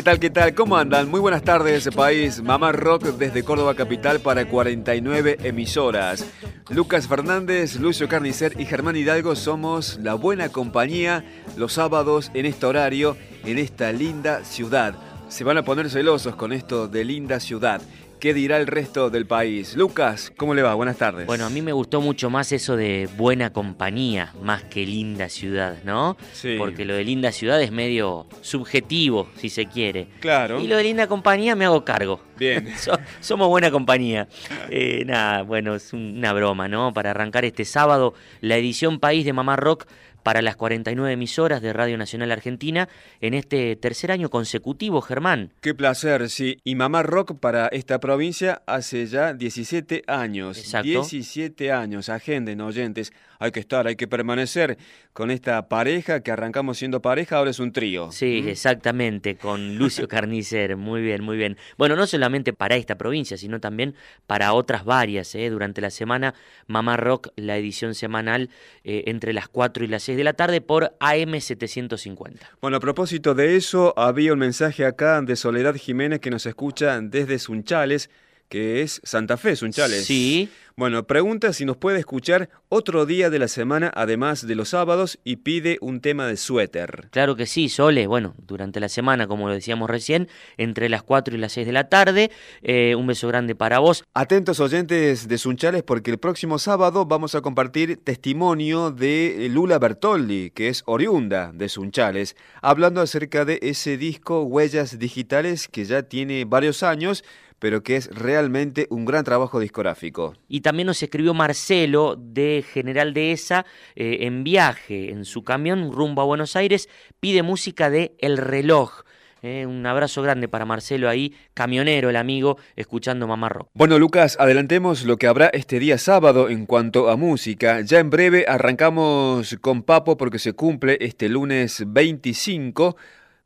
¿Qué tal, qué tal? ¿Cómo andan? Muy buenas tardes, país. Mamá Rock desde Córdoba Capital para 49 emisoras. Lucas Fernández, Lucio Carnicer y Germán Hidalgo somos la buena compañía los sábados en este horario, en esta linda ciudad. Se van a poner celosos con esto de linda ciudad. ¿Qué dirá el resto del país? Lucas, ¿cómo le va? Buenas tardes. Bueno, a mí me gustó mucho más eso de buena compañía, más que linda ciudad, ¿no? Sí. Porque lo de linda ciudad es medio subjetivo, si se quiere. Claro. Y lo de linda compañía me hago cargo. Bien. So- somos buena compañía. Eh, nada, bueno, es una broma, ¿no? Para arrancar este sábado, la edición País de Mamá Rock para las 49 emisoras de Radio Nacional Argentina en este tercer año consecutivo, Germán. Qué placer, sí. Y Mamá Rock para esta provincia hace ya 17 años. Exacto. 17 años. Agenden, oyentes. Hay que estar, hay que permanecer con esta pareja que arrancamos siendo pareja, ahora es un trío. Sí, ¿Mm? exactamente, con Lucio Carnicer. Muy bien, muy bien. Bueno, no solamente para esta provincia, sino también para otras varias. ¿eh? Durante la semana, Mamá Rock, la edición semanal eh, entre las 4 y las 6 de la tarde por AM750. Bueno, a propósito de eso, había un mensaje acá de Soledad Jiménez que nos escucha desde Sunchales, que es Santa Fe, Sunchales. Sí. Bueno, pregunta si nos puede escuchar otro día de la semana, además de los sábados, y pide un tema de suéter. Claro que sí, Sole. Bueno, durante la semana, como lo decíamos recién, entre las 4 y las 6 de la tarde. Eh, un beso grande para vos. Atentos oyentes de Sunchales porque el próximo sábado vamos a compartir testimonio de Lula Bertoldi, que es oriunda de Sunchales, hablando acerca de ese disco Huellas Digitales que ya tiene varios años, pero que es realmente un gran trabajo discográfico. Y también nos escribió Marcelo de General Dehesa eh, en viaje en su camión rumbo a Buenos Aires. Pide música de El Reloj. Eh, un abrazo grande para Marcelo ahí, camionero, el amigo, escuchando Mamá Rock. Bueno, Lucas, adelantemos lo que habrá este día sábado en cuanto a música. Ya en breve arrancamos con Papo porque se cumple este lunes 25,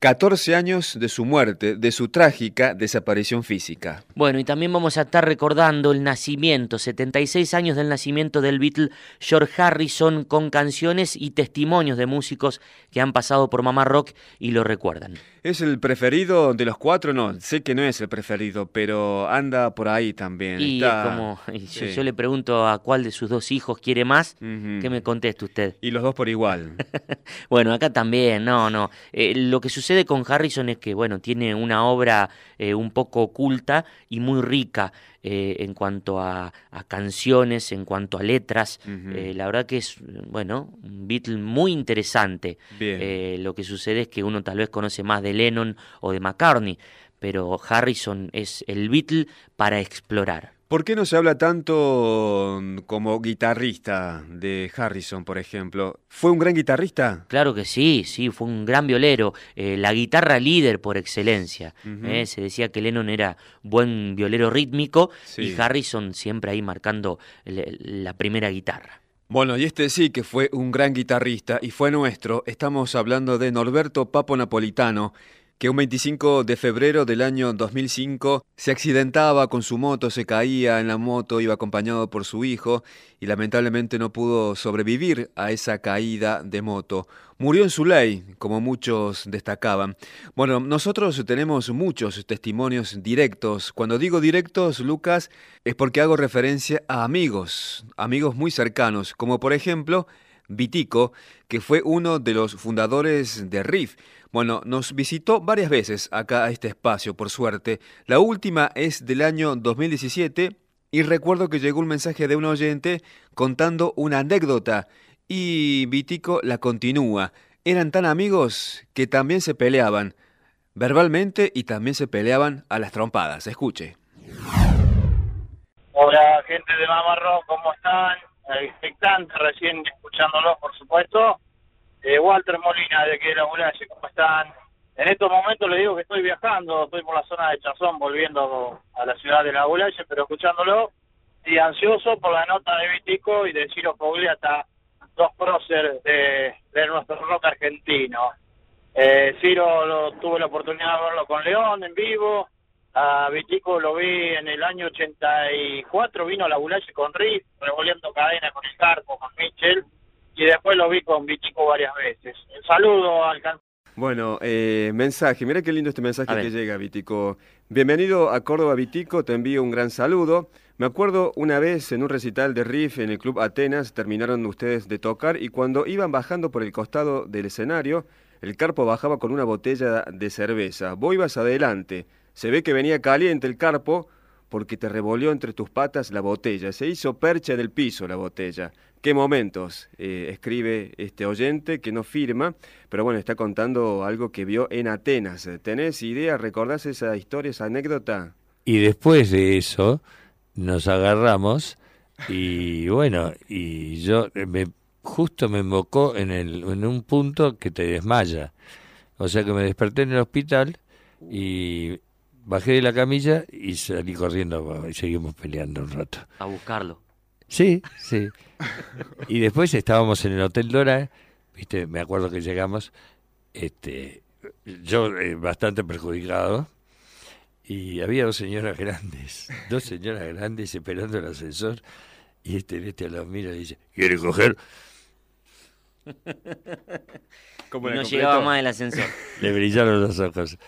14 años de su muerte, de su trágica desaparición física. Bueno, y también vamos a estar recordando el nacimiento, 76 años del nacimiento del Beatle George Harrison, con canciones y testimonios de músicos que han pasado por Mamá Rock y lo recuerdan. ¿Es el preferido de los cuatro? No, sé que no es el preferido, pero anda por ahí también. Y Está- es como, y yo, sí. yo le pregunto a cuál de sus dos hijos quiere más, Ujú. ¿qué me contesta usted? Y los dos por igual. Bueno, acá también, no, no. Eh, lo que sucede con Harrison es que, bueno, tiene una obra eh, un poco oculta y muy rica eh, en cuanto a, a canciones, en cuanto a letras. Eh, la verdad que es, bueno, un Beatle muy interesante. Eh, lo que sucede es que uno tal vez conoce más de Lennon o de McCartney, pero Harrison es el Beatle para explorar. ¿Por qué no se habla tanto mm, como guitarrista de Harrison, por ejemplo? ¿Fue un gran guitarrista? Claro que sí, sí, fue un gran violero, eh, la guitarra líder por excelencia. Eh, se decía que Lennon era buen violero rítmico Sí. y Harrison siempre ahí marcando le- la primera guitarra. Bueno, y este sí que fue un gran guitarrista y fue nuestro. Estamos hablando de Norberto Papo Napolitano, que un 25 de febrero del año 2005 se accidentaba con su moto, se caía en la moto, iba acompañado por su hijo y lamentablemente no pudo sobrevivir a esa caída de moto. Murió en su ley, como muchos destacaban. Bueno, nosotros tenemos muchos testimonios directos. Cuando digo directos, Lucas, es porque hago referencia a amigos, amigos muy cercanos, como por ejemplo Vitico, que fue uno de los fundadores de RIF. Bueno, nos visitó varias veces acá a este espacio, por suerte. La última es del año 2017 y recuerdo que llegó un mensaje de un oyente contando una anécdota y Vitico la continúa. Eran tan amigos que también se peleaban, verbalmente y también se peleaban a las trompadas. Escuche. Hola, gente de Mamarro, ¿cómo están? Expectante, recién escuchándolo, por supuesto. Eh, Walter Molina, de que la Mulalle, ¿cómo están? En estos momentos le digo que estoy viajando, estoy por la zona de Chazón, volviendo a la ciudad de la Mulalle, pero escuchándolo y ansioso por la nota de Vitico y de Ciro Pogliata, dos próceres de, de nuestro rock argentino. Eh, Ciro lo, tuve la oportunidad de verlo con León en vivo, a Vitico lo vi en el año 84, vino a la Bulache con Riff, revolviendo cadena con el Carpo, con Mitchell, y después lo vi con Vitico varias veces. Un saludo al bueno, eh, mensaje, mira qué lindo este mensaje que llega, Vitico. Bienvenido a Córdoba, Vitico, te envío un gran saludo. Me acuerdo una vez en un recital de riff en el Club Atenas, terminaron ustedes de tocar y cuando iban bajando por el costado del escenario, el carpo bajaba con una botella de cerveza. Vos ibas adelante. Se ve que venía caliente el carpo porque te revolvió entre tus patas la botella. Se hizo percha del piso la botella. ¿Qué momentos? Eh, escribe este oyente que no firma, pero bueno, está contando algo que vio en Atenas. ¿Tenés idea? ¿Recordás esa historia, esa anécdota? Y después de eso nos agarramos y bueno, y yo me, justo me invocó en, el, en un punto que te desmaya. O sea que me desperté en el hospital y bajé de la camilla y salí corriendo y seguimos peleando un rato. A buscarlo. Sí, sí. y después estábamos en el Hotel Dora, viste, me acuerdo que llegamos, este, yo eh, bastante perjudicado, y había dos señoras grandes, dos señoras grandes esperando el ascensor, y este, este los mira y dice, ¿quiere coger? y no llegaba más el ascensor. Le brillaron los ojos.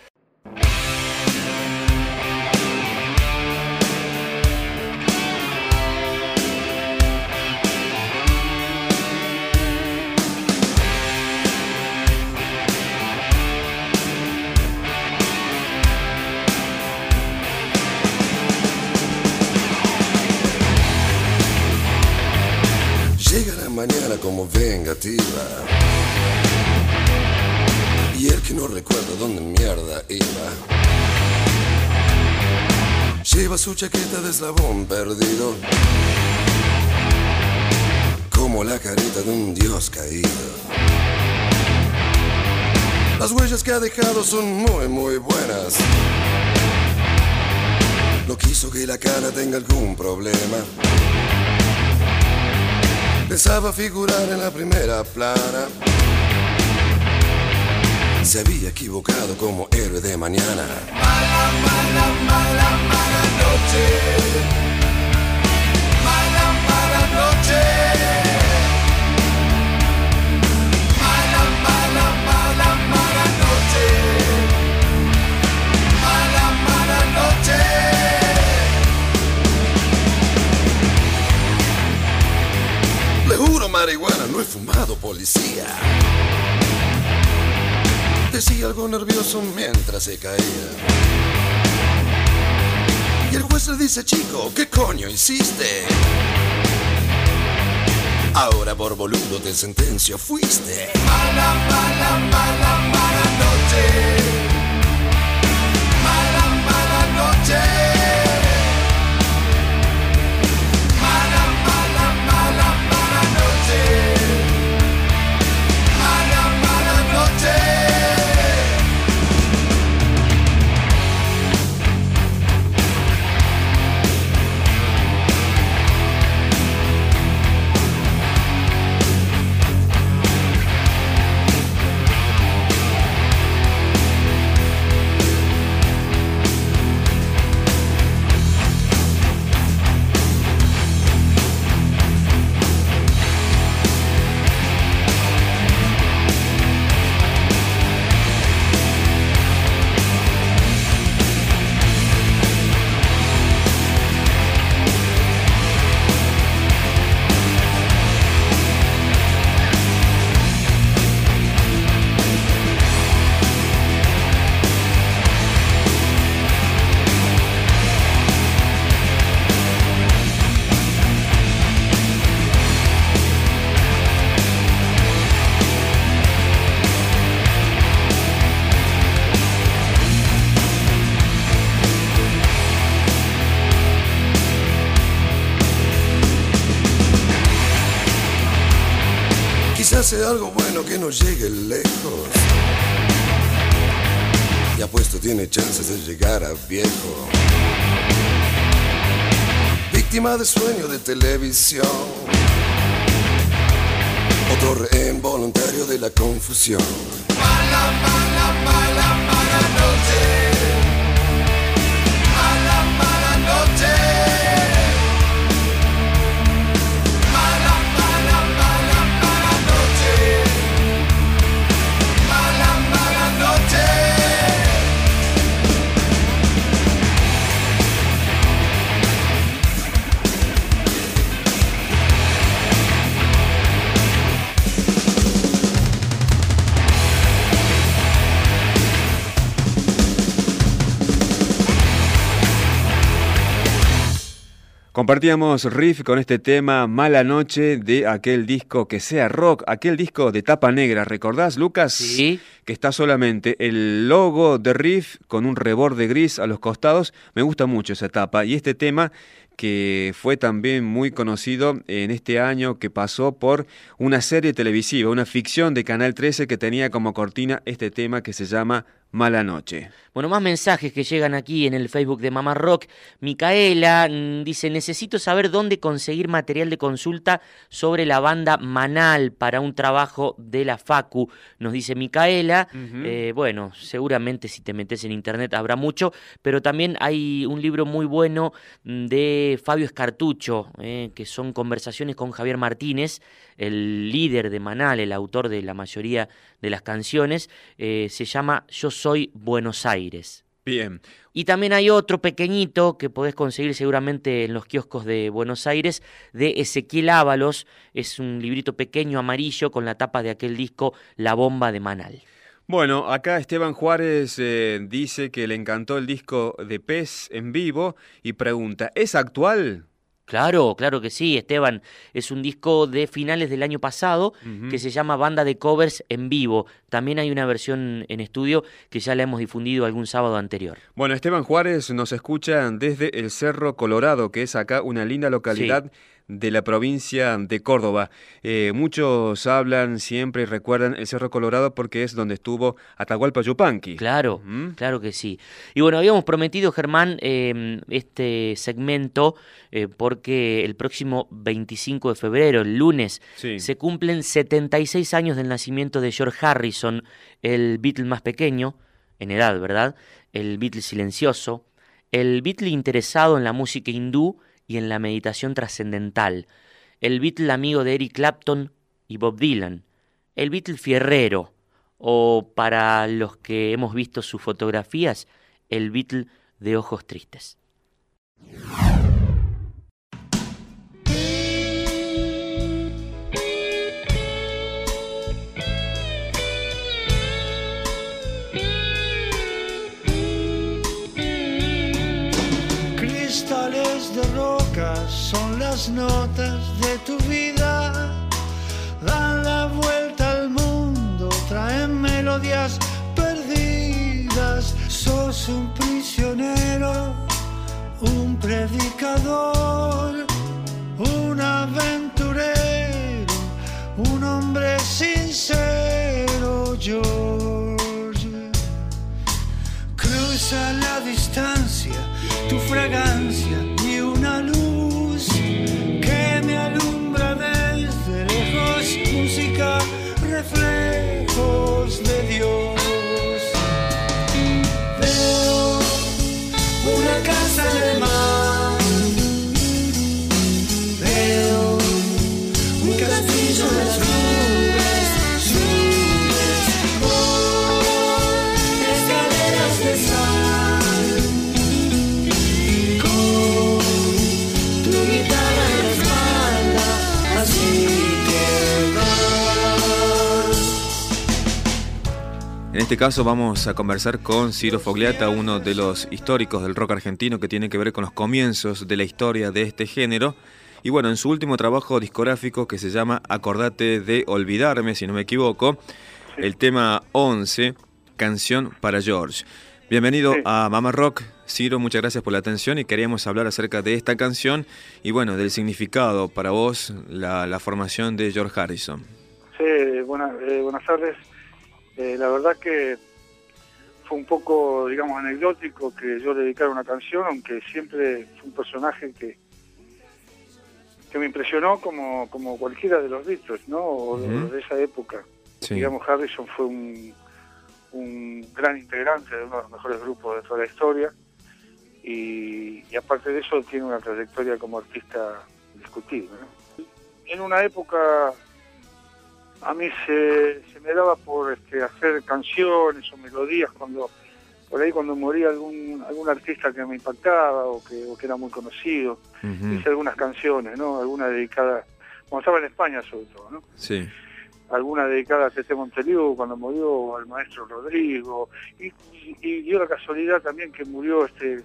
Como vengativa. Y el que no recuerda dónde mierda iba. Lleva su chaqueta de eslabón perdido. Como la carita de un dios caído. Las huellas que ha dejado son muy, muy buenas. No quiso que la cara tenga algún problema. Pensaba figurar en la primera plana. Se había equivocado como héroe de mañana. Mala, mala, mala, mala noche. Mala, mala noche. Marihuana, no he fumado policía. Decía algo nervioso mientras se caía. Y el juez le dice, chico, ¿qué coño hiciste? Ahora por boludo de sentencio fuiste. Mala, mala, mala, mala noche. Mala, mala noche. Chances de llegar a viejo. Víctima de sueño de televisión. Otro rehén de la confusión. Mala, mala, mala, mala noche. Compartíamos riff con este tema Mala Noche de aquel disco que sea rock, aquel disco de tapa negra, ¿recordás, Lucas? Sí. Que está solamente el logo de riff con un reborde gris a los costados. Me gusta mucho esa tapa. Y este tema que fue también muy conocido en este año que pasó por una serie televisiva, una ficción de Canal 13 que tenía como cortina este tema que se llama Mala Noche. Bueno, más mensajes que llegan aquí en el Facebook de Mamá Rock. Micaela mm, dice, necesito saber dónde conseguir material de consulta sobre la banda Manal para un trabajo de la Facu, nos dice Micaela. Eh, bueno, seguramente si te metes en internet habrá mucho, pero también hay un libro muy bueno mm, de Fabio Escartucho, eh, que son conversaciones con Javier Martínez, el líder de Manal, el autor de la mayoría de las canciones, eh, se llama Yo Soy Buenos Aires. Bien. Y también hay otro pequeñito que podés conseguir seguramente en los kioscos de Buenos Aires, de Ezequiel Ábalos. Es un librito pequeño amarillo con la tapa de aquel disco La Bomba de Manal. Bueno, acá Esteban Juárez eh, dice que le encantó el disco de Pez en vivo y pregunta, ¿es actual? Claro, claro que sí, Esteban. Es un disco de finales del año pasado que se llama Banda de Covers en vivo. También hay una versión en estudio que ya la hemos difundido algún sábado anterior. Bueno, Esteban Juárez nos escucha desde el Cerro Colorado, que es acá una linda localidad de la provincia de Córdoba. Eh, muchos hablan siempre y recuerdan el Cerro Colorado porque es donde estuvo Atahualpa Yupanqui. Claro, ¿Mm? claro que sí. Y bueno, habíamos prometido, Germán, eh, este segmento eh, porque el próximo 25 de febrero, el lunes, Sí. se cumplen 76 años del nacimiento de George Harrison, el Beatle más pequeño, en edad, ¿verdad? El Beatle silencioso, el Beatle interesado en la música hindú y en la meditación trascendental, el Beatle amigo de Eric Clapton y Bob Dylan, el Beatle fierrero, o para los que hemos visto sus fotografías, el Beatle de ojos tristes. Son las notas de tu vida. Dan la vuelta al mundo, traen melodías perdidas. Sos un prisionero, un predicador, un aventurero, un hombre sincero, George. Cruza la distancia, tu fragancia hope. Este caso vamos a conversar con Ciro Fogliata, uno de los históricos del rock argentino que tiene que ver con los comienzos de la historia de este género. Y bueno, en su último trabajo discográfico que se llama Acordate de Olvidarme, si no me equivoco, el tema 11, Canción para George. Bienvenido a Mama Rock. Ciro, muchas gracias por la atención y queríamos hablar acerca de esta canción y bueno, del significado para vos, la, la formación de George Harrison. Sí, buenas, eh, buenas tardes. Eh, la verdad que fue un poco, digamos, anecdótico que yo dedicara una canción, aunque siempre fue un personaje que que me impresionó como, como cualquiera de los Beatles, ¿no? O de- esa época. Sí. Digamos, Harrison fue un, un gran integrante de uno de los mejores grupos de toda la historia y, y aparte de eso tiene una trayectoria como artista discutible. ¿no? En una época a mí se, se me daba por este, hacer canciones o melodías cuando por ahí cuando moría algún algún artista que me impactaba o que, o que era muy conocido hice algunas canciones, ¿no? Alguna dedicada, cuando estaba en España sobre todo, ¿no? Sí. Alguna dedicada a Tete Monteliu cuando murió, al maestro Rodrigo, y, y- y dio la casualidad también que murió este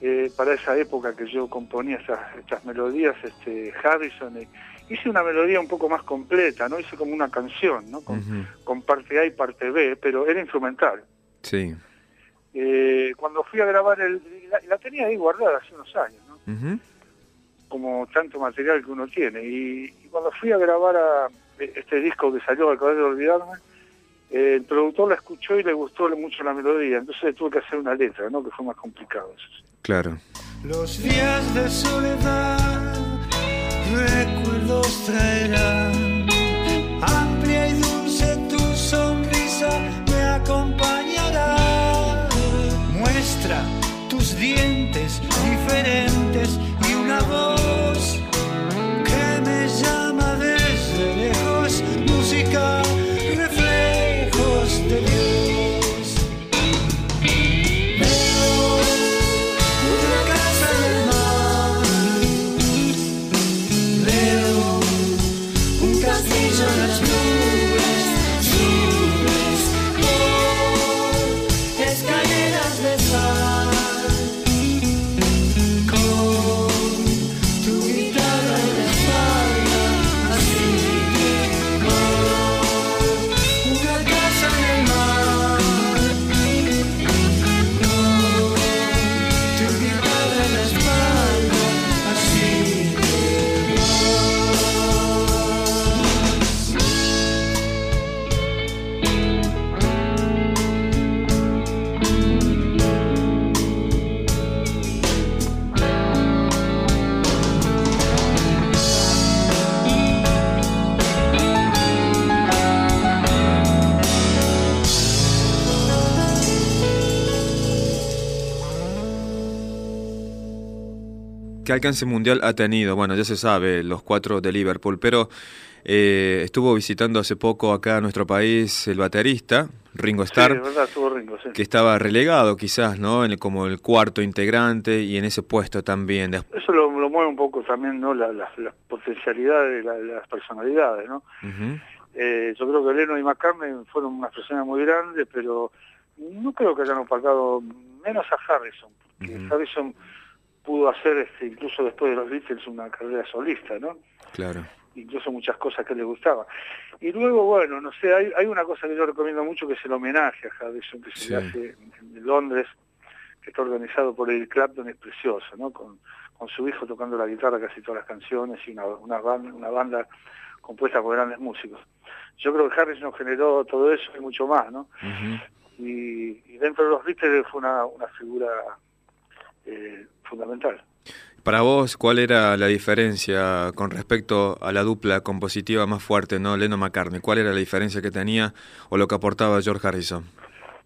eh, para esa época que yo componía estas, estas melodías, este Harrison, y hice una melodía un poco más completa, ¿no? Hice como una canción, ¿no? Con, parte A y parte B, pero era instrumental. Sí. Eh, cuando fui a grabar, el, la, la tenía ahí guardada hace unos años, ¿no? Como tanto material que uno tiene. Y, y cuando fui a grabar a este disco que salió, Acabé de olvidarme, eh, el productor la escuchó y le gustó mucho la melodía, entonces tuve que hacer una letra, ¿no? que fue más complicado. Eso. sí. Claro. Los días de soledad, recuerdos traerán. Amplia y dulce tu sonrisa me acompañará. Muestra tus dientes diferentes y una voz ¿Qué alcance mundial ha tenido? Bueno, ya se sabe, los cuatro de Liverpool, pero eh, estuvo visitando hace poco acá a nuestro país el baterista, Ringo Starr, de verdad, estuvo Ringo, sí. que estaba relegado quizás, ¿no? En el- como el cuarto integrante y en ese puesto también. Eso lo, lo mueve un poco también, ¿no? La- la- Las potencialidades, la- las personalidades, ¿no? Eh, yo creo que Leno y McCartney fueron unas personas muy grandes, pero no creo que hayan opacado menos a Harrison, porque. Harrison pudo hacer, este, incluso después de los Beatles, una carrera solista, ¿no? Claro. incluso muchas cosas que le gustaban. Y luego, bueno, no sé, hay, hay una cosa que yo recomiendo mucho que es el homenaje a Harrison que se Sí. le hace en Londres, que está organizado por el Clapton, es precioso, ¿no? Con, con su hijo tocando la guitarra casi todas las canciones y una, una, banda, una banda compuesta por grandes músicos. Yo creo que Harrison generó todo eso y mucho más, ¿no? Y, y dentro de los Beatles fue una, una figura eh, fundamental. Para vos, ¿cuál era la diferencia con respecto a la dupla compositiva más fuerte, ¿no? Leno McCartney. ¿Cuál era la diferencia que tenía o lo que aportaba George Harrison?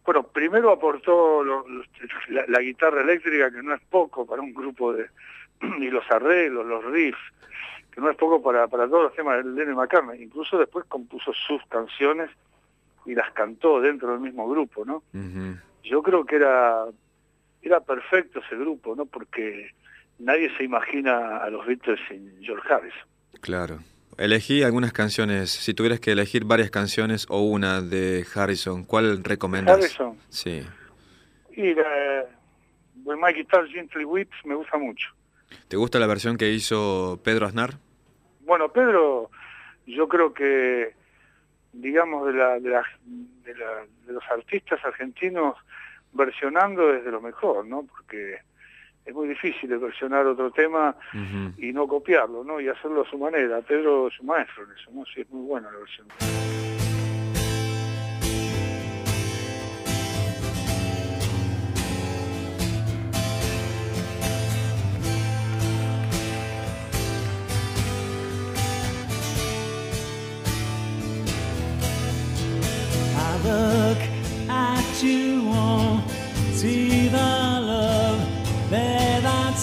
Bueno, primero aportó lo- lo- la, la guitarra eléctrica, que no es poco para un grupo de... y los arreglos, los riffs, que no es poco para, para todos los temas de Lennon McCartney. Incluso después compuso sus canciones y las cantó dentro del mismo grupo, ¿no? Yo creo que era, era perfecto ese grupo, ¿no? Porque nadie se imagina a los Beatles sin George Harrison. Claro. Elegí algunas canciones, si tuvieras que elegir varias canciones o una de Harrison, ¿cuál recomendás? Harrison. Sí. Y la, When My Guitar Gently Weeps me gusta mucho. ¿Te gusta la versión que hizo Pedro Aznar? Bueno, Pedro, yo creo que, digamos, de, la, de, la- de, la- de los artistas argentinos versionando es de lo mejor, ¿no? Porque es muy difícil versionar otro tema y no copiarlo, ¿no? Y hacerlo a su manera. Pedro es un maestro en eso, ¿no? Sí, es muy buena la versión.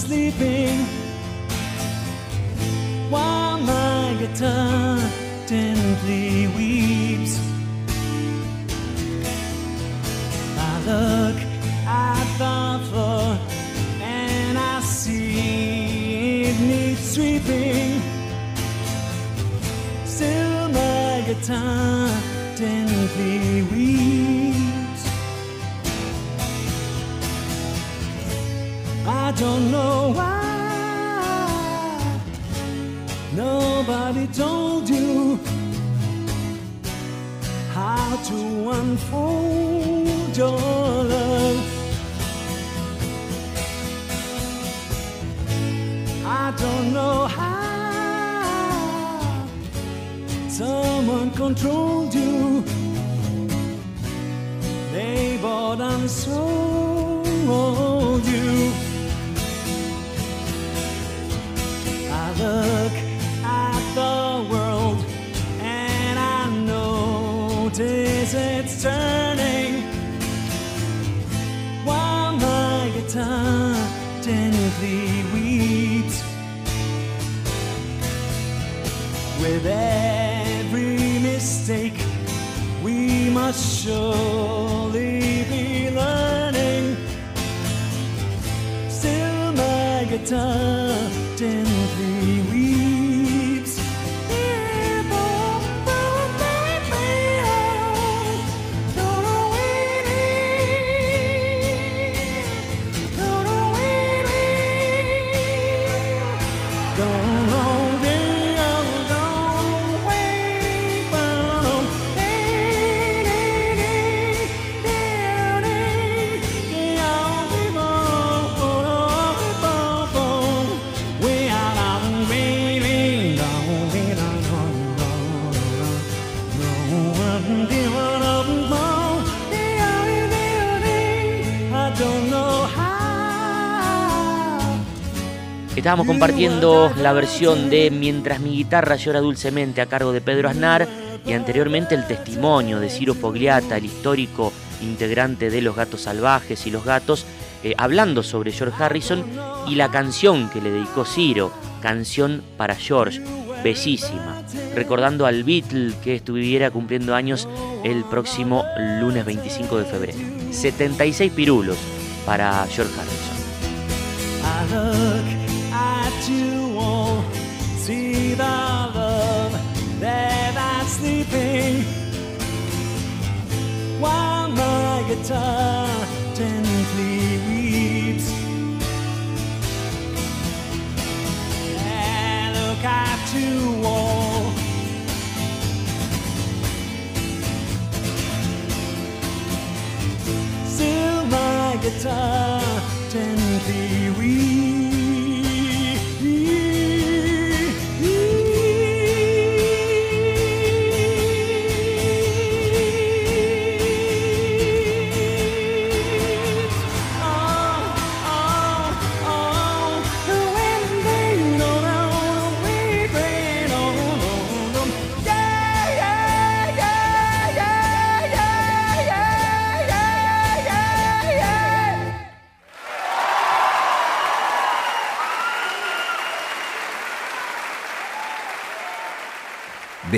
Sleeping. While my guitar gently weeps, I look at the floor and I see it needs sweeping. Still, my guitar gently weeps. Don't know why nobody told you how to unfold your love. I don't know how someone controlled you. They bought and sold Estábamos compartiendo la versión de Mientras mi guitarra llora dulcemente a cargo de Pedro Aznar y anteriormente el testimonio de Ciro Fogliata, el histórico integrante de Los Gatos Salvajes y Los Gatos, eh, hablando sobre George Harrison y la canción que le dedicó Ciro, Canción para George, bellísima, recordando al Beatle que estuviera cumpliendo años el próximo lunes 25 de febrero. 76 pirulos para George Harrison. I you all, see the love that I'm sleeping. While my guitar gently weeps. And look at you all. Still my guitar gently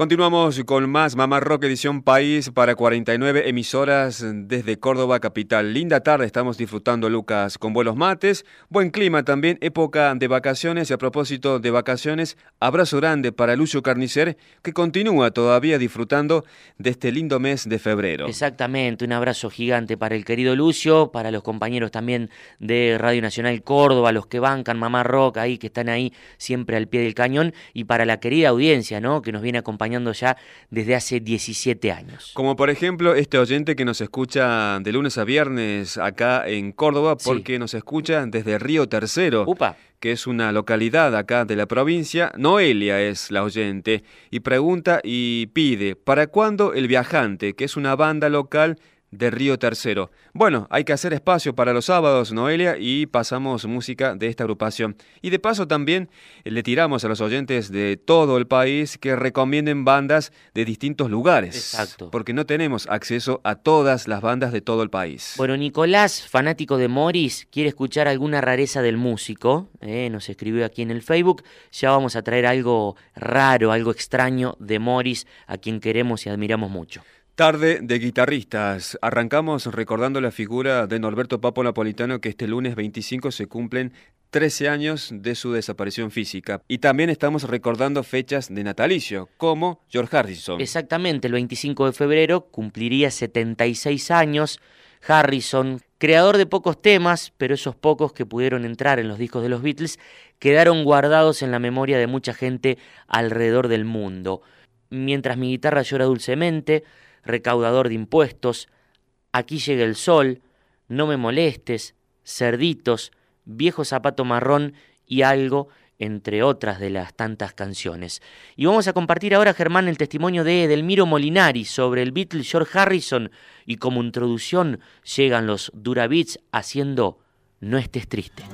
Continuamos con más Mamá Rock Edición País para 49 emisoras desde Córdoba capital. Linda tarde, estamos disfrutando Lucas con vuelos mates, buen clima también, época de vacaciones y a propósito de vacaciones, abrazo grande para Lucio Carnicer que continúa todavía disfrutando de este lindo mes de febrero. Exactamente, un abrazo gigante para el querido Lucio, para los compañeros también de Radio Nacional Córdoba, los que bancan Mamá Rock ahí, que están ahí siempre al pie del cañón y para la querida audiencia, ¿no? Que nos viene acompañando ya desde hace 17 años. Como por ejemplo este oyente que nos escucha de lunes a viernes acá en Córdoba, porque nos escucha desde Río Tercero. que es una localidad acá de la provincia. Noelia es la oyente y pregunta y pide, ¿para cuándo El Viajante, que es una banda local de Río Tercero. Bueno, hay que hacer espacio para los sábados, Noelia, y pasamos música de esta agrupación. Y de paso también eh, le tiramos a los oyentes de todo el país que recomienden bandas de distintos lugares. Exacto. Porque no tenemos acceso a todas las bandas de todo el país. Bueno, Nicolás, fanático de Morris, quiere escuchar alguna rareza del músico. Eh, nos escribió aquí en el Facebook. Ya vamos a traer algo raro, algo extraño de Morris, a quien queremos y admiramos mucho. Tarde de guitarristas. Arrancamos recordando la figura de Norberto Papo Napolitano que este lunes 25 se cumplen 13 años de su desaparición física. Y también estamos recordando fechas de natalicio, como George Harrison. Exactamente, el 25 de febrero cumpliría 76 años. Harrison, creador de pocos temas, pero esos pocos que pudieron entrar en los discos de los Beatles, quedaron guardados en la memoria de mucha gente alrededor del mundo. Mientras mi guitarra llora dulcemente, recaudador de impuestos, Aquí llega el sol, No me molestes, Cerditos, Viejo zapato marrón y algo, entre otras de las tantas canciones. Y vamos a compartir ahora, Germán, el testimonio de Edelmiro Molinari sobre el Beatle George Harrison y como introducción llegan los Durabits haciendo No estés triste.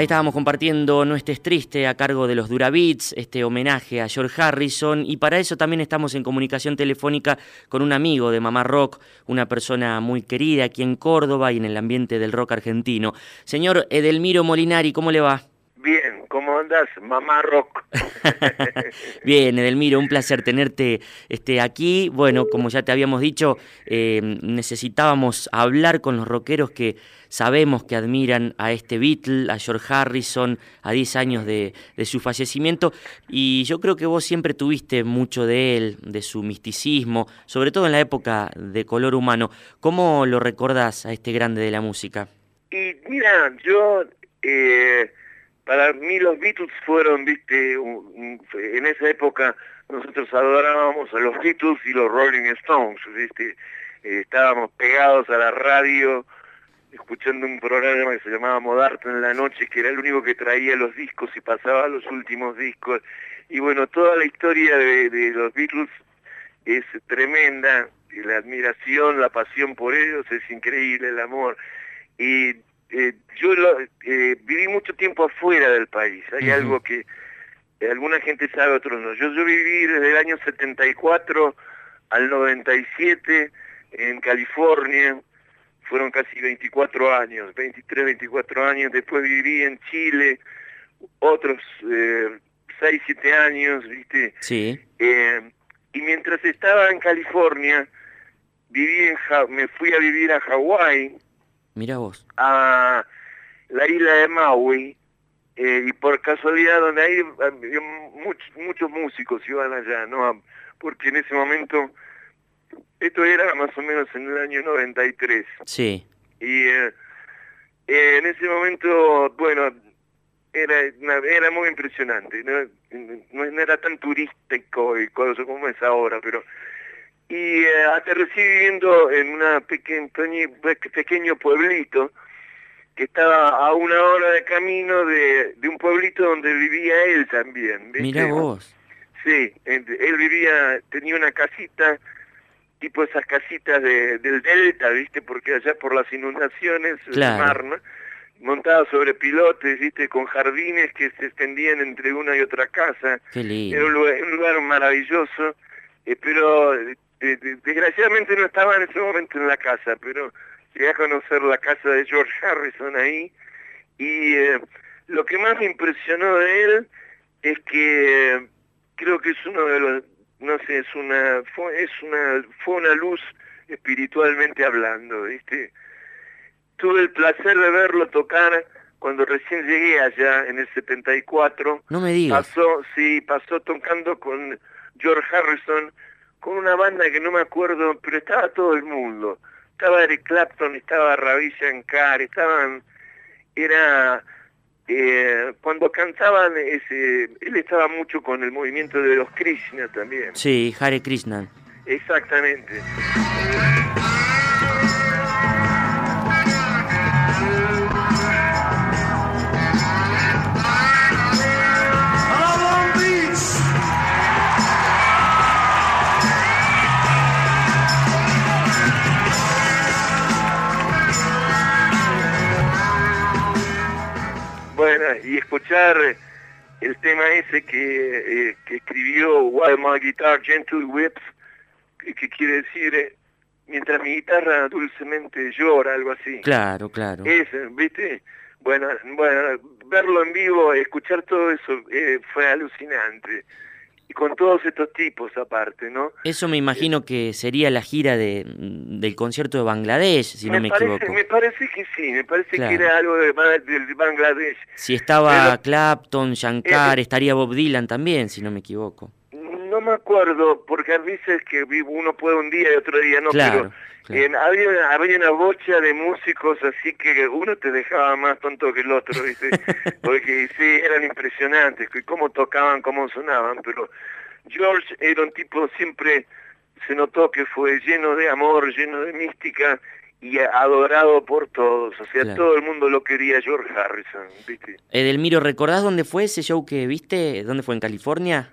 Ahí estábamos compartiendo No estés triste a cargo de los Durabits, este homenaje a George Harrison y para eso también estamos en comunicación telefónica con un amigo de Mamá Rock, una persona muy querida aquí en Córdoba y en el ambiente del rock argentino. Señor Edelmiro Molinari, ¿cómo le va? Bien, ¿cómo andas, mamá rock? Bien, Edelmiro, un placer tenerte este, aquí. Bueno, como ya te habíamos dicho, eh, necesitábamos hablar con los rockeros que sabemos que admiran a este Beatle, a George Harrison, a 10 años de, de su fallecimiento. Y yo creo que vos siempre tuviste mucho de él, de su misticismo, sobre todo en la época de color humano. ¿Cómo lo recordás a este grande de la música? Y mira, yo... Eh para mí los Beatles fueron, viste, en esa época nosotros adorábamos a los Beatles y los Rolling Stones, viste, eh, estábamos pegados a la radio escuchando un programa que se llamaba Modarte en la noche, que era el único que traía los discos y pasaba los últimos discos. Y bueno, toda la historia de, de los Beatles es tremenda, la admiración, la pasión por ellos es increíble, el amor. Y eh, yo eh, viví mucho tiempo afuera del país. Hay algo que alguna gente sabe, otros no. Yo, yo viví desde el año 74 al 97 en California. Fueron casi 24 años, 23, 24 años. Después viví en Chile otros eh, 6, 7 años, ¿viste? Sí. Eh, y mientras estaba en California, viví en me fui a vivir a Hawái Mira vos. A la isla de Maui, eh, y por casualidad donde hay muchos, muchos músicos iban allá, ¿no? Porque en ese momento, esto era más o menos en el año 93. Sí. Y eh, en ese momento, bueno, era, era muy impresionante, ¿no? no era tan turístico y cosas como es ahora, pero y eh, aterricé viviendo en una pequeño, pequeño pueblito que estaba a una hora de camino de, de un pueblito donde vivía él también. Mira vos. Sí, él vivía, tenía una casita, tipo esas casitas de, del delta, ¿viste? Porque allá por las inundaciones claro. mar, ¿no? montada sobre pilotes, ¿viste? Con jardines que se extendían entre una y otra casa. Qué lindo. Era un lugar, un lugar maravilloso, eh, pero desgraciadamente no estaba en ese momento en la casa, pero llegué a conocer la casa de George Harrison ahí y eh, lo que más me impresionó de él es que eh, creo que es uno de los no sé es una fue es una fue una luz espiritualmente hablando viste tuve el placer de verlo tocar cuando recién llegué allá en el 74 no me digas. Pasó sí pasó tocando con George Harrison con una banda que no me acuerdo, pero estaba todo el mundo. Estaba Eric Clapton, estaba Ravi Shankar, estaban... Era... Eh, cuando cantaban, ese, él estaba mucho con el movimiento de los Krishna también. Sí, Hare Krishna. Exactamente. Y escuchar el tema ese que, eh, que escribió While My Guitar Gentle Whips, que, que quiere decir eh, mientras mi guitarra dulcemente llora, algo así. Claro, claro. Ese, ¿viste? Bueno, bueno, verlo en vivo, escuchar todo eso eh, fue alucinante y con todos estos tipos aparte, ¿no? Eso me imagino que sería la gira de, del concierto de Bangladesh, si me no me parece, equivoco. Me parece que sí, me parece Claro. que era algo de, del Bangladesh. Si estaba Pero- Clapton, Shankar, Eh, estaría Bob Dylan también, si no me equivoco. No me acuerdo, porque a veces que uno puede un día y otro día no, Claro, pero claro. eh, había, una- había una bocha de músicos así que uno te dejaba más tonto que el otro, ¿viste? porque sí, eran impresionantes, que cómo tocaban, cómo sonaban, pero George era un tipo siempre, se notó que fue lleno de amor, lleno de mística y adorado por todos, o sea, Claro. todo el mundo lo quería George Harrison, ¿viste? Edelmiro, ¿recordás dónde fue ese show que viste? ¿Dónde fue? ¿En California?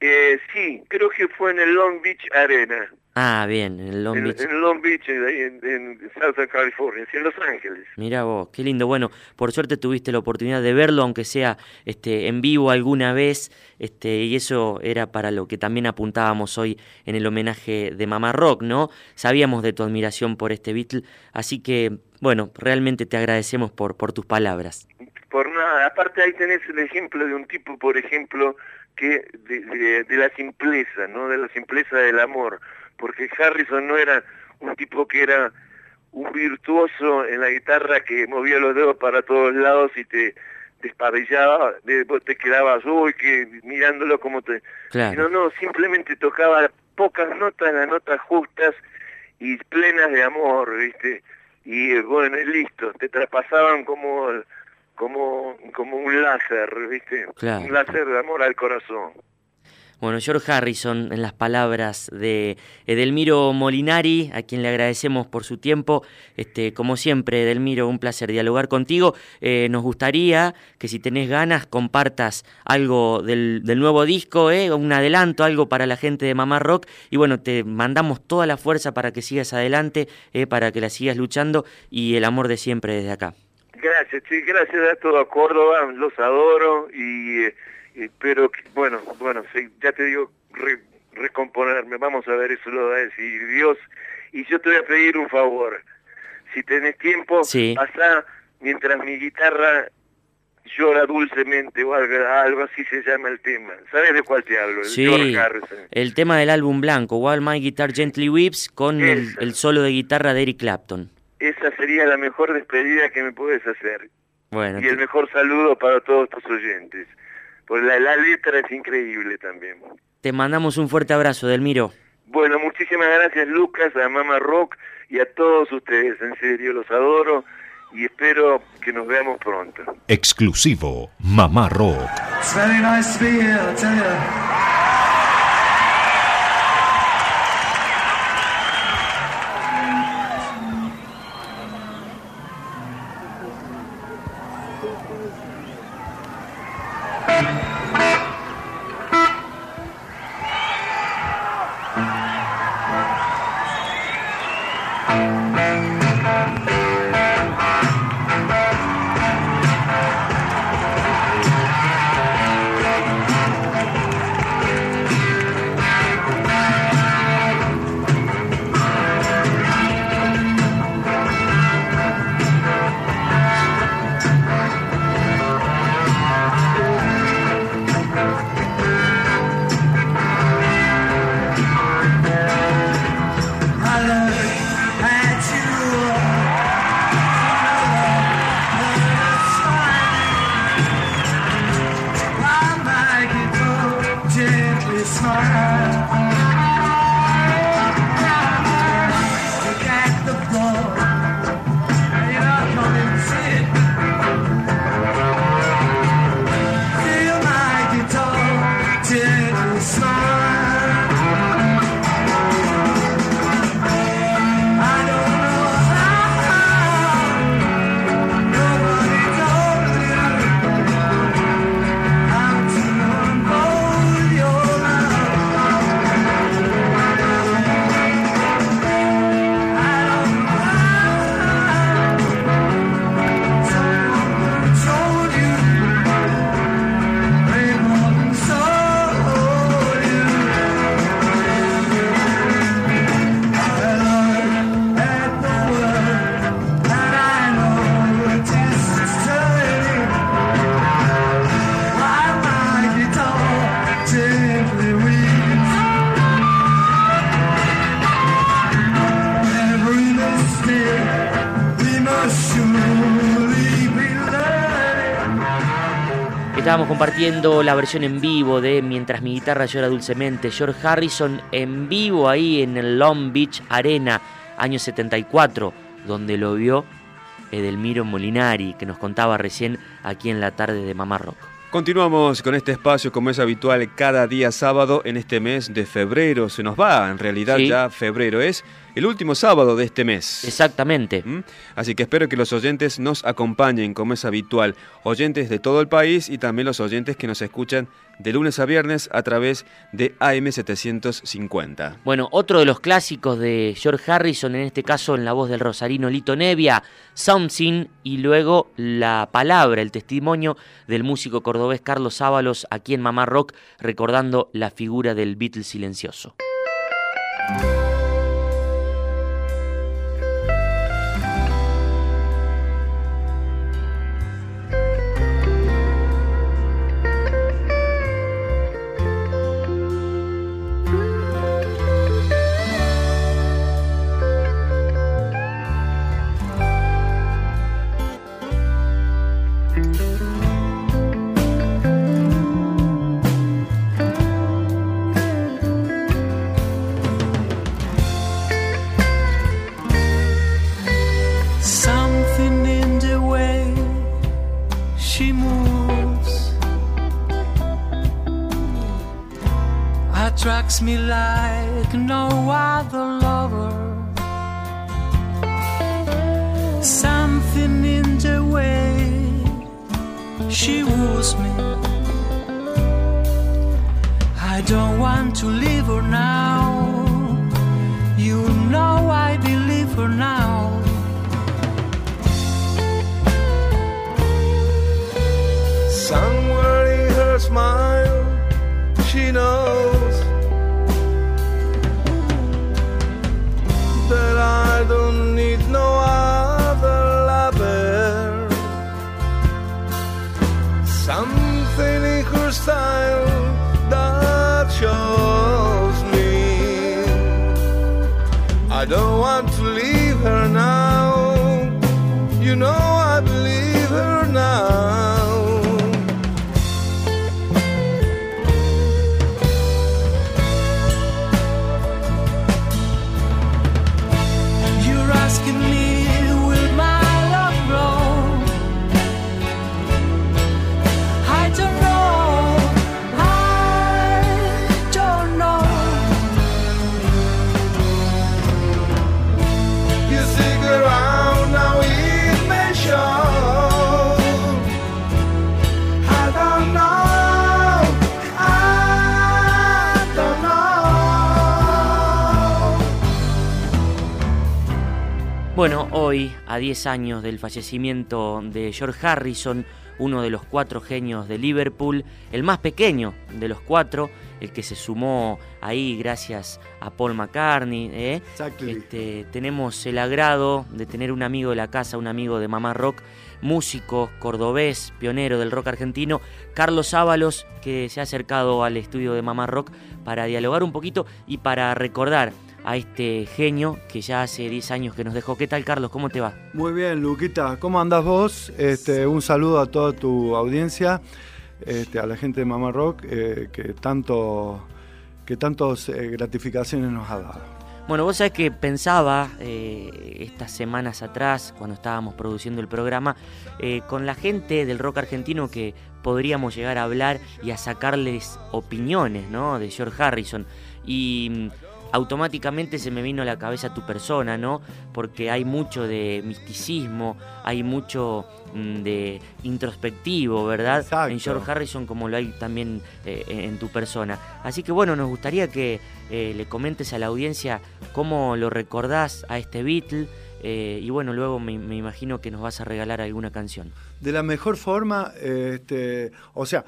Eh, sí, creo que fue en el Long Beach Arena. Ah, bien, en el Long en, Beach. en Long Beach, en, en Southern California, en Los Ángeles. Mira vos, qué lindo. Bueno, por suerte tuviste la oportunidad de verlo, aunque sea este, en vivo alguna vez, este, y eso era para lo que también apuntábamos hoy en el homenaje de Mamá Rock, ¿no? Sabíamos de tu admiración por este Beatle, así que, bueno, realmente te agradecemos por, por tus palabras. Por nada, aparte ahí tenés el ejemplo de un tipo, por ejemplo, que de, de- de la simpleza, ¿no? De la simpleza del amor, porque Harrison no era un tipo que era un virtuoso en la guitarra que movía los dedos para todos lados y te despabellaba, de- vos te quedabas, uy, que mirándolo como te... Claro. No, no, simplemente tocaba pocas notas, las notas justas y plenas de amor, ¿viste? Y eh, bueno, y listo, te traspasaban como como como un láser, ¿viste? Claro. Un láser de amor al corazón. Bueno, George Harrison, en las palabras de Edelmiro Molinari, a quien le agradecemos por su tiempo. Este, como siempre, Edelmiro, un placer dialogar contigo. Eh, nos gustaría que si tenés ganas compartas algo del, del nuevo disco, eh, un adelanto, algo para la gente de Mamá Rock. Y bueno, te mandamos toda la fuerza para que sigas adelante, eh, para que la sigas luchando y el amor de siempre desde acá. Gracias, sí, gracias a todo Córdoba, los adoro y eh, espero que, bueno, bueno, sí, ya te digo, re- recomponerme, vamos a ver, eso lo va a decir Dios. Y yo te voy a pedir un favor, si tenés tiempo, Sí. pasá mientras mi guitarra llora dulcemente o algo, algo así se llama el tema. ¿Sabes de cuál te hablo? El Sí, el tema del álbum blanco, While My Guitar Gently Weeps, con el solo de guitarra de Eric Clapton. Esa sería la mejor despedida que me puedes hacer. Bueno, Y el mejor saludo para todos tus oyentes. Pues la, la letra es increíble también. te mandamos un fuerte abrazo, Delmiro. Bueno, muchísimas gracias Lucas, a Mama Rock y a todos ustedes. En serio, los adoro y espero que nos veamos pronto. Exclusivo Mamá Rock. It's very nice to be here, I tell you. Compartiendo la versión en vivo de Mientras mi guitarra llora dulcemente, George Harrison en vivo ahí en el Long Beach Arena, año 74, donde lo vio Edelmiro Molinari, que nos contaba recién aquí en la tarde de Mamá Rock. Continuamos con este espacio como es habitual cada día sábado en este mes de febrero. Se nos va, en realidad Sí. ya febrero es el último sábado de este mes. Exactamente. ¿Mm? Así que espero que los oyentes nos acompañen como es habitual. Oyentes de todo el país y también los oyentes que nos escuchan de lunes a viernes a través de AM750. Bueno, otro de los clásicos de George Harrison, en este caso en la voz del rosarino Lito Nevia, Something, y luego la palabra, el testimonio del músico cordobés Carlos Ábalos aquí en Mamá Rock, recordando la figura del Beatle silencioso. Want to leave her now. You know I believe her now. Hoy, a 10 años del fallecimiento de George Harrison, uno de los cuatro genios de Liverpool, el más pequeño de los cuatro, el que se sumó ahí gracias a Paul McCartney. ¿eh? Este, tenemos el agrado de tener un amigo de la casa, un amigo de Mamá Rock, músico cordobés, pionero del rock argentino, Carlos Ábalos, que se ha acercado al estudio de Mamá Rock para dialogar un poquito y para recordar a este genio que ya hace 10 años que nos dejó. ¿Qué tal, Carlos? ¿Cómo te va? Muy bien, Luquita. ¿Cómo andás vos? Este, un saludo a toda tu audiencia, este, a la gente de Mamá Rock, eh, que tanto que tantas eh, gratificaciones nos ha dado. Bueno, vos sabés que pensaba eh, estas semanas atrás, cuando estábamos produciendo el programa, eh, con la gente del rock argentino que podríamos llegar a hablar y a sacarles opiniones, ¿no? De George Harrison. Y mm, automáticamente se me vino a la cabeza tu persona, ¿no? Porque hay mucho de misticismo, hay mucho mm, de introspectivo, ¿verdad? En George Harrison como lo hay también eh, en tu persona. Así que bueno, nos gustaría que eh, le comentes a la audiencia cómo lo recordás a este Beatle eh, y bueno, luego me, me imagino que nos vas a regalar alguna canción. De la mejor forma, este, o sea,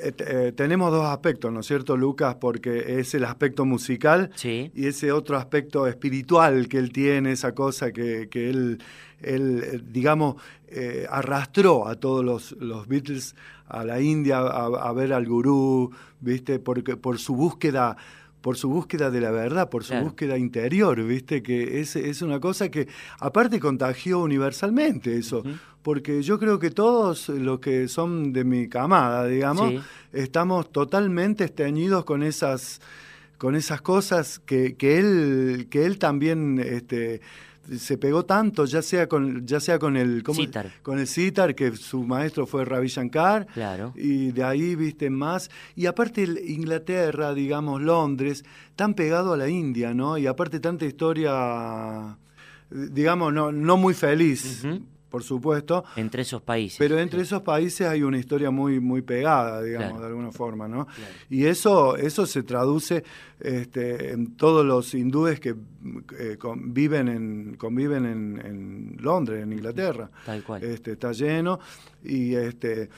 eh, tenemos dos aspectos, ¿no es cierto, Lucas? Porque es el aspecto musical y ese otro aspecto espiritual que él tiene, esa cosa que, que él, él, eh, digamos, eh, arrastró a todos los, los Beatles a la India a, a ver al gurú, ¿viste? Porque, por su búsqueda por su búsqueda de la verdad, por su Claro. búsqueda interior, ¿viste? Que es, es una cosa que aparte contagió universalmente eso, porque yo creo que todos los que son de mi camada, digamos, Sí. estamos totalmente esteñidos con esas con esas cosas que, que él que él también este se pegó tanto, ya sea con ya sea con el. Sitar. con el sitar que su maestro fue Ravi Shankar Claro. y de ahí viste más y aparte Inglaterra digamos Londres tan pegado a la India no y aparte tanta historia digamos no no muy feliz por supuesto. Entre esos países. Pero entre esos países hay una historia muy, muy pegada, digamos, Claro. de alguna forma, ¿no? Y eso, eso se traduce este, en todos los hindúes que eh, conviven, en, conviven en, en Londres, en Inglaterra. Tal cual. Este, está lleno y este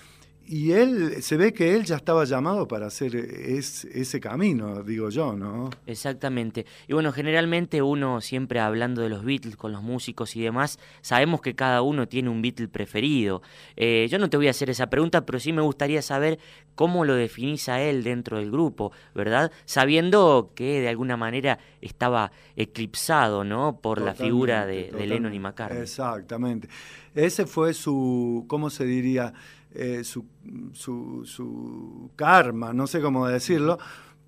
y él se ve que él ya estaba llamado para hacer es- ese camino, digo yo, ¿no? Exactamente. Y bueno, generalmente uno siempre hablando de los Beatles con los músicos y demás, sabemos que cada uno tiene un Beatle preferido. Eh, yo no te voy a hacer esa pregunta, pero sí me gustaría saber cómo lo definís a él dentro del grupo, ¿verdad? Sabiendo que de alguna manera estaba eclipsado, ¿no? Por la figura de, de Lennon y. McCartney. Exactamente. Ese fue su, ¿cómo se diría? Eh, su, su, su karma, no sé cómo decirlo,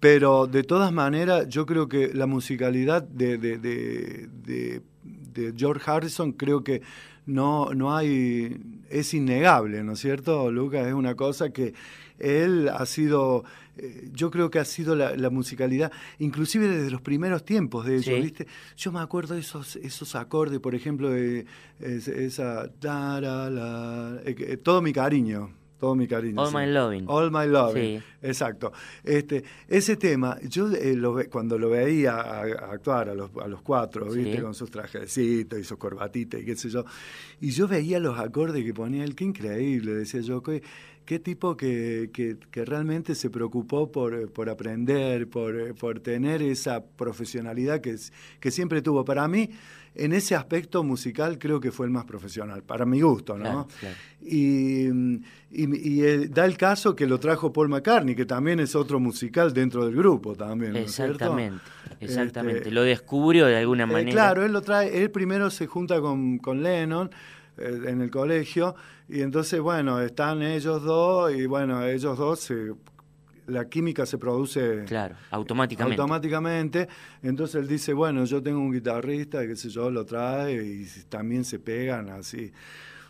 pero de todas maneras yo creo que la musicalidad de, de, de, de- de George Harrison creo que no, no hay, es innegable, ¿no es cierto, Lucas? Es una cosa que él ha sido, eh, yo creo que ha sido la, la musicalidad, inclusive desde los primeros tiempos de ellos, Sí. ¿viste? Yo me acuerdo de esos, esos acordes, por ejemplo, de es- esa, tarala, eh, que- todo mi cariño. Todo mi cariño. All sí. My Loving. All My Loving. Sí. Exacto. Este, ese tema, yo eh, lo cuando lo veía a, a actuar a los, a los cuatro, Sí. ¿viste? Con sus trajecitos y sus corbatitas y qué sé yo. Y yo veía los acordes que ponía él, qué increíble, decía yo, qué, qué tipo que, que- que realmente se preocupó por, por aprender, por, por tener esa profesionalidad que, que siempre tuvo. Para mí, en ese aspecto musical creo que fue el más profesional, para mi gusto, ¿no? Claro, claro. Y, y- y, eh, da el caso que lo trajo Paul McCartney, que también es otro musical dentro del grupo también, ¿no es cierto? Exactamente, exactamente. Este, lo descubrió de alguna eh, manera. claro, él lo trae, él primero se junta con, con Lennon eh, en el colegio, y entonces, bueno, están ellos dos, y bueno, ellos dos, se- la química se produce Claro, automáticamente. automáticamente. Entonces él dice, bueno, yo tengo un guitarrista, qué sé yo, lo trae, y también se pegan así.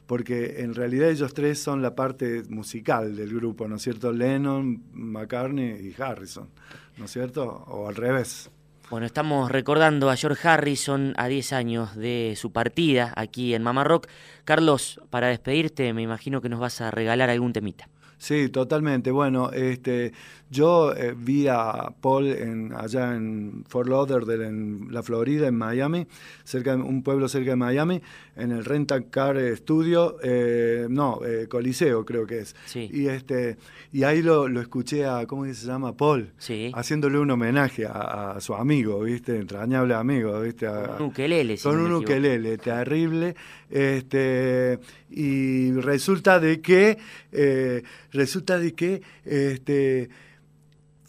Porque en realidad ellos tres son la parte musical del grupo, ¿no es cierto? Lennon, McCartney y Harrison, ¿no es cierto? O al revés. Bueno, estamos recordando a George Harrison a 10 años de su partida aquí en Mama Rock. Carlos, para despedirte, me imagino que nos vas a regalar algún temita. Sí, totalmente. Bueno, este, yo eh, vi a Paul en, allá en Fort Lauderdale, en la Florida, en Miami, cerca de, un pueblo cerca de Miami, en el Rental Car Studio, eh, no, eh, Coliseo creo que es. Sí. Y este, y ahí lo, lo escuché a, ¿cómo se llama? Paul, Sí. haciéndole un homenaje a, a su amigo, ¿viste? Entrañable amigo, ¿viste? A- Con un ukelele, con un ukelele terrible este y resulta de que resulta de que este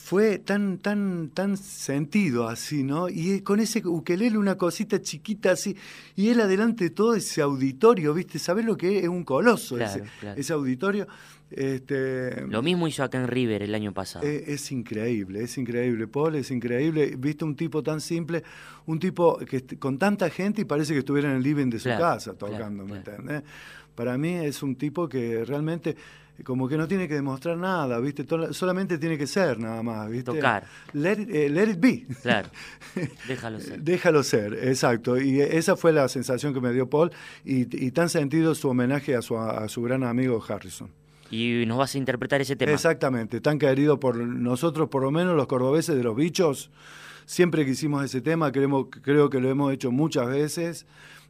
fue tan tan tan sentido así no y con ese ukelele una cosita chiquita así y él adelante de todo ese auditorio viste sabes lo que es Es un coloso Claro, ese, claro. ese auditorio este Lo mismo hizo acá en River el año pasado. eh, Es, increíble, es increíble. Paul es increíble. Viste un tipo tan simple, un tipo que con tanta gente y parece que estuviera en el living de su Claro, casa tocando, ¿me entendés? Para mí es un tipo que realmente como que no tiene que demostrar nada, ¿viste? Solamente tiene que ser nada más, ¿viste? Tocar. Let it, eh, let it be. Claro, déjalo ser. Déjalo ser, exacto. Y esa fue la sensación que me dio Paul y, y tan sentido su homenaje a su, a su gran amigo Harrison. Y nos vas a interpretar ese tema. Exactamente, tan querido por nosotros, por lo menos los cordobeses de los bichos. Siempre que hicimos ese tema, creemos, creo que lo hemos hecho muchas veces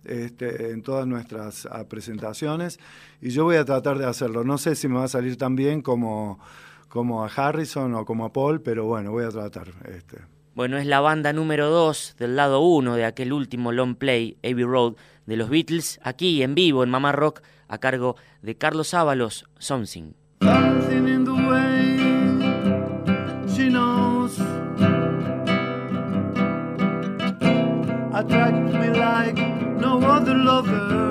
este, en todas nuestras ah, presentaciones y yo voy a tratar de hacerlo. No sé si me va a salir tan bien como, como a Harrison o como a Paul, pero bueno, voy a tratar. Este. Bueno, es la banda número 2 del lado 1 de aquel último long play, Abbey Road, de los Beatles, aquí en vivo en Mamá Rock, a cargo de Carlos Ábalos, Something. Something in the way she knows the lover.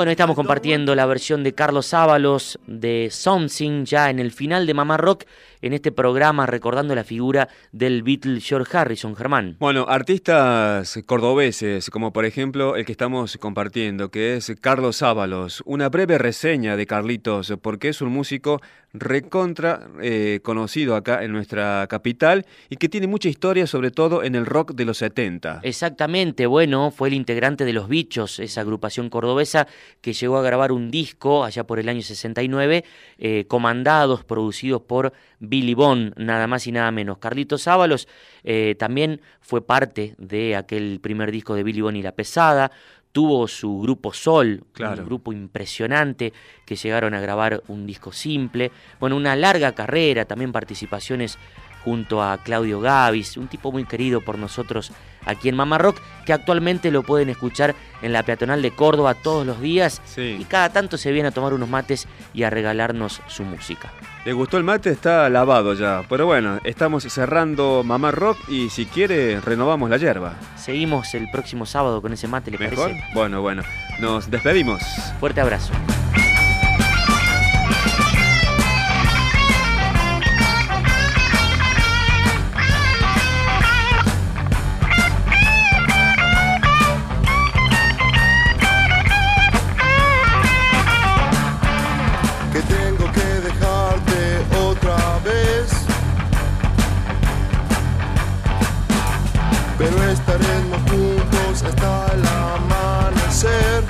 Bueno, estamos compartiendo la versión de Carlos Ábalos de Something ya en el final de Mamá Rock en este programa recordando la figura del Beatle George Harrison, Germán. Bueno, artistas cordobeses, como por ejemplo el que estamos compartiendo, que es Carlos Ábalos. Una breve reseña de Carlitos, porque es un músico recontra eh, conocido acá en nuestra capital y que tiene mucha historia, sobre todo en el rock de los 70. Exactamente, bueno, fue el integrante de Los Bichos, esa agrupación cordobesa que llegó a grabar un disco allá por el año 69, eh, comandados, producidos por Billy Bond, nada más y nada menos. Carlitos Ábalos eh, también fue parte de aquel primer disco de Billy Bond y La Pesada, tuvo su grupo Sol, un grupo impresionante que llegaron a grabar un disco simple, bueno, una larga carrera, también participaciones junto a Claudio Gavis, un tipo muy querido por nosotros aquí en Mamá Rock, que actualmente lo pueden escuchar en la peatonal de Córdoba todos los días y cada tanto se viene a tomar unos mates y a regalarnos su música. ¿Le gustó el mate? Está lavado ya, pero bueno, estamos cerrando Mamá Rock y si quiere renovamos la hierba. Seguimos el próximo sábado con ese mate, ¿le ¿Mejor? Bueno, bueno, nos despedimos. Fuerte abrazo.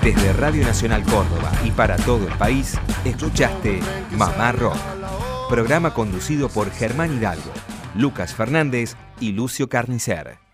Desde Radio Nacional Córdoba y para todo el país, escuchaste Mamá Rock, programa conducido por Germán Hidalgo, Lucas Fernández y Lucio Carnicer.